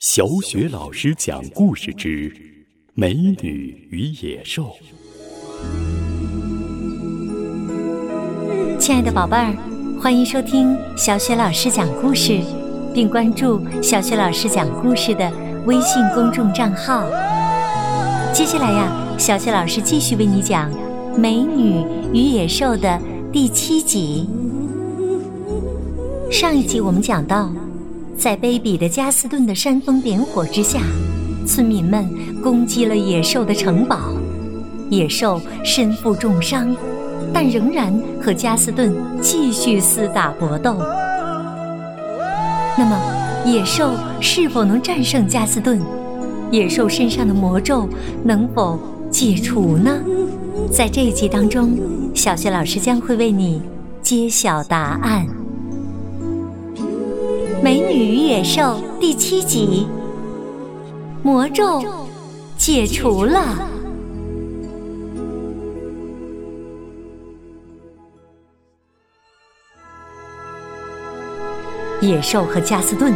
小雪老师讲故事之《美女与野兽》。亲爱的宝贝儿，欢迎收听小雪老师讲故事，并关注小雪老师讲故事的微信公众账号。接下来呀，小雪老师继续为你讲《美女与野兽》的第七集。上一集我们讲到，在卑鄙的加斯顿的煽风点火之下，村民们攻击了野兽的城堡，野兽身负重伤，但仍然和加斯顿继续厮打搏斗。那么，野兽是否能战胜加斯顿？野兽身上的魔咒能否解除呢？在这一集当中，小学老师将会为你揭晓答案。《美女与野兽》第七集，魔咒解除了。野兽和加斯顿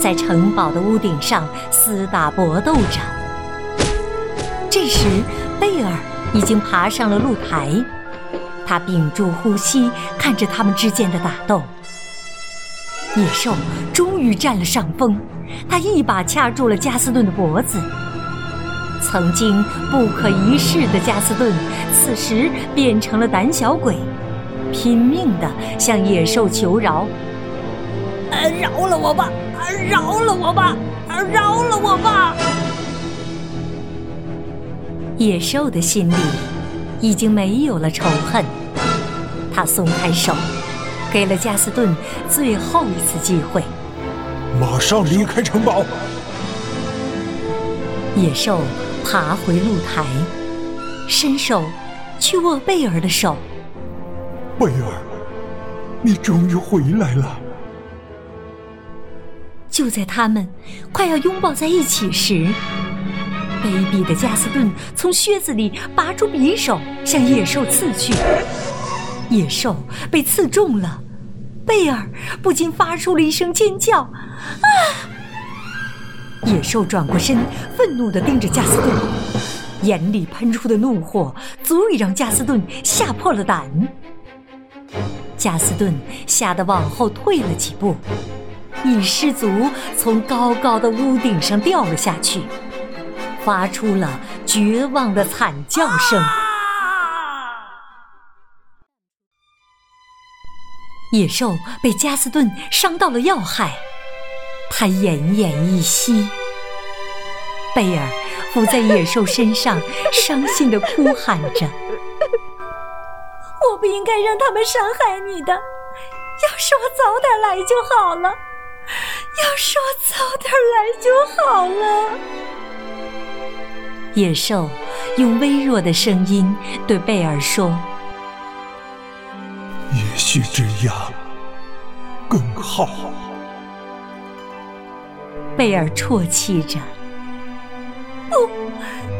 在城堡的屋顶上厮打搏斗着。这时，贝尔已经爬上了露台，他屏住呼吸，看着他们之间的打斗。野兽终于占了上风，他一把掐住了加斯顿的脖子。曾经不可一世的加斯顿，此时变成了胆小鬼，拼命的向野兽求饶：“呃，饶了我吧！呃，饶了我吧！呃，饶了我吧！”野兽的心里已经没有了仇恨，他松开手。给了加斯顿最后一次机会，马上离开城堡。野兽爬回露台，伸手去握贝尔的手。贝尔，你终于回来了。就在他们快要拥抱在一起时，卑鄙的加斯顿从靴子里拔出匕首，向野兽刺去。野兽被刺中了，贝尔不禁发出了一声尖叫。啊！野兽转过身，愤怒地盯着加斯顿，眼里喷出的怒火足以让加斯顿吓破了胆。加斯顿吓得往后退了几步，一失足从高高的屋顶上掉了下去，发出了绝望的惨叫声。野兽被加斯顿伤到了要害，他奄奄一息。贝尔伏在野兽身上，伤心地哭喊着：“我不应该让他们伤害你的，要是我早点来就好了，要是我早点来就好了。”野兽用微弱的声音对贝尔说。许这样更好。贝尔啜泣着：“不，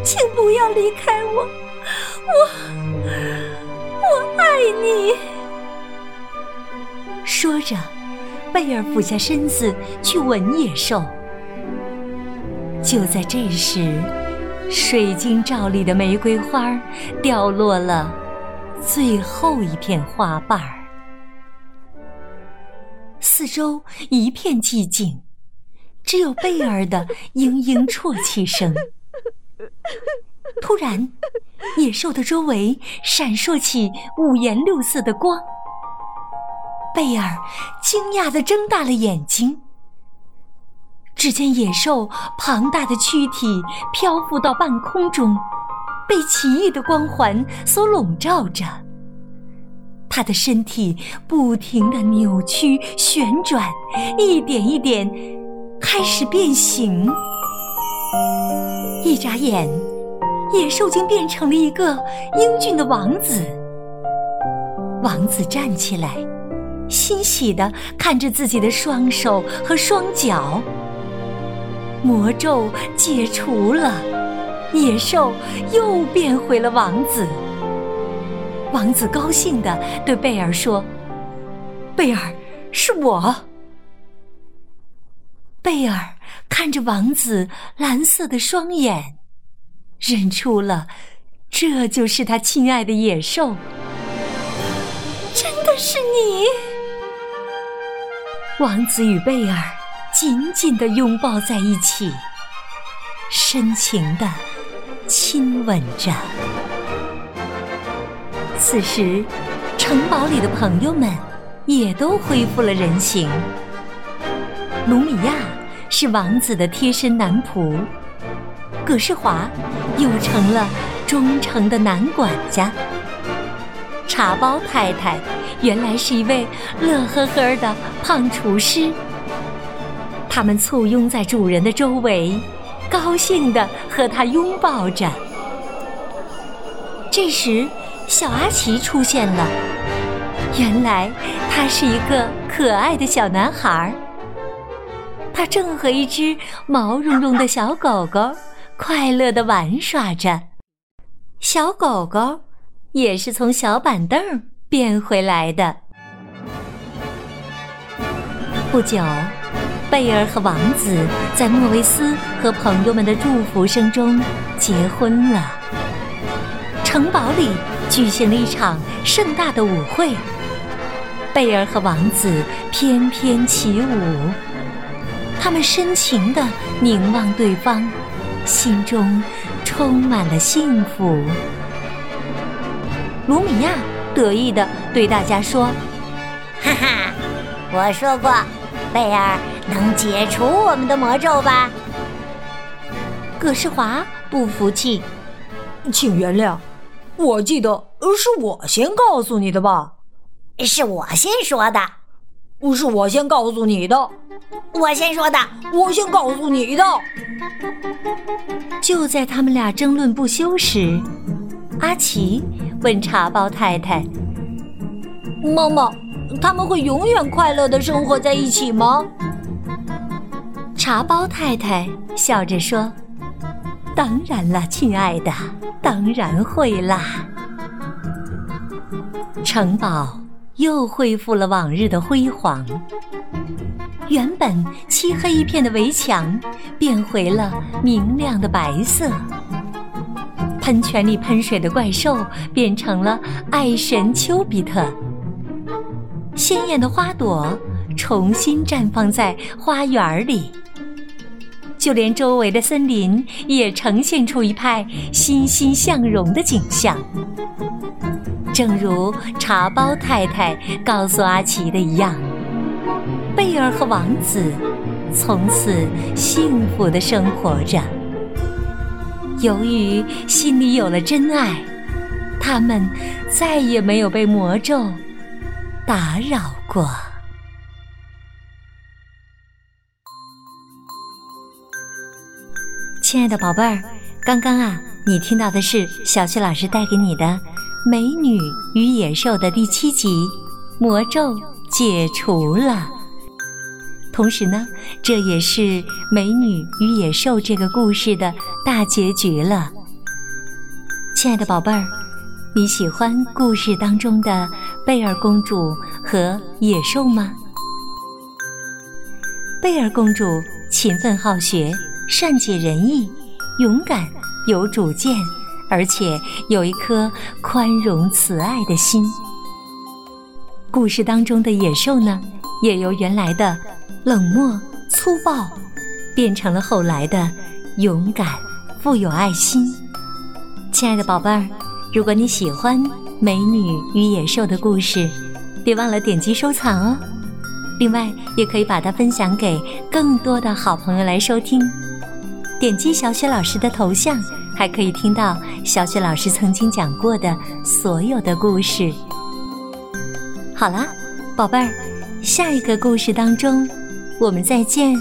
请不要离开我，我我爱你。”说着，贝尔俯下身子去吻野兽。就在这时，水晶罩里的玫瑰花掉落了。最后一片花瓣儿，四周一片寂静，只有贝尔的嘤嘤啜泣声。突然，野兽的周围闪烁起五颜六色的光。贝尔惊讶地睁大了眼睛，只见野兽庞大的躯体漂浮到半空中。被奇异的光环所笼罩着，他的身体不停地扭曲旋转，一点一点开始变形。一眨眼，野兽竟变成了一个英俊的王子。王子站起来，欣喜地看着自己的双手和双脚。魔咒解除了。野兽又变回了王子。王子高兴地对贝尔说：“贝尔，是我。”贝尔看着王子蓝色的双眼，认出了这就是他亲爱的野兽。真的是你！王子与贝尔紧紧地拥抱在一起，深情地亲吻着。此时，城堡里的朋友们也都恢复了人形。卢米亚是王子的贴身男仆，葛世华又成了忠诚的男管家。茶包太太原来是一位乐呵呵的胖厨师。他们簇拥在主人的周围，高兴地和他拥抱着。这时，小阿奇出现了。原来他是一个可爱的小男孩。他正和一只毛茸茸的小狗狗快乐地玩耍着。小狗狗。也是从小板凳变回来的。不久，贝尔和王子在莫维斯和朋友们的祝福声中结婚了。城堡里举行了一场盛大的舞会，贝尔和王子翩翩起舞，他们深情地凝望对方，心中充满了幸福。卢米亚得意地对大家说：“哈哈，我说过，贝尔能解除我们的魔咒吧？”葛世华不服气：“请原谅，我记得是我先告诉你的吧？是我先说的，不是我先告诉你的，我先说的，我先告诉你的。”就在他们俩争论不休时，阿奇。问茶包太太：“妈妈，他们会永远快乐的生活在一起吗？”茶包太太笑着说：“当然了，亲爱的，当然会啦。”城堡又恢复了往日的辉煌，原本漆黑一片的围墙变回了明亮的白色。喷泉里喷水的怪兽变成了爱神丘比特，鲜艳的花朵重新绽放在花园里，就连周围的森林也呈现出一派欣欣向荣的景象。正如茶包太太告诉阿奇的一样，贝尔和王子从此幸福的生活着。由于心里有了真爱，他们再也没有被魔咒打扰过。亲爱的宝贝儿，刚刚啊，你听到的是小雪老师带给你的《美女与野兽》的第七集《魔咒解除了》。同时呢，这也是《美女与野兽》这个故事的大结局了。亲爱的宝贝儿，你喜欢故事当中的贝尔公主和野兽吗？贝尔公主勤奋好学，善解人意，勇敢有主见，而且有一颗宽容慈爱的心。故事当中的野兽呢，也由原来的。冷漠、粗暴，变成了后来的勇敢、富有爱心。亲爱的宝贝儿，如果你喜欢《美女与野兽》的故事，别忘了点击收藏哦。另外，也可以把它分享给更多的好朋友来收听。点击小雪老师的头像，还可以听到小雪老师曾经讲过的所有的故事。好啦，宝贝儿，下一个故事当中。我们再见。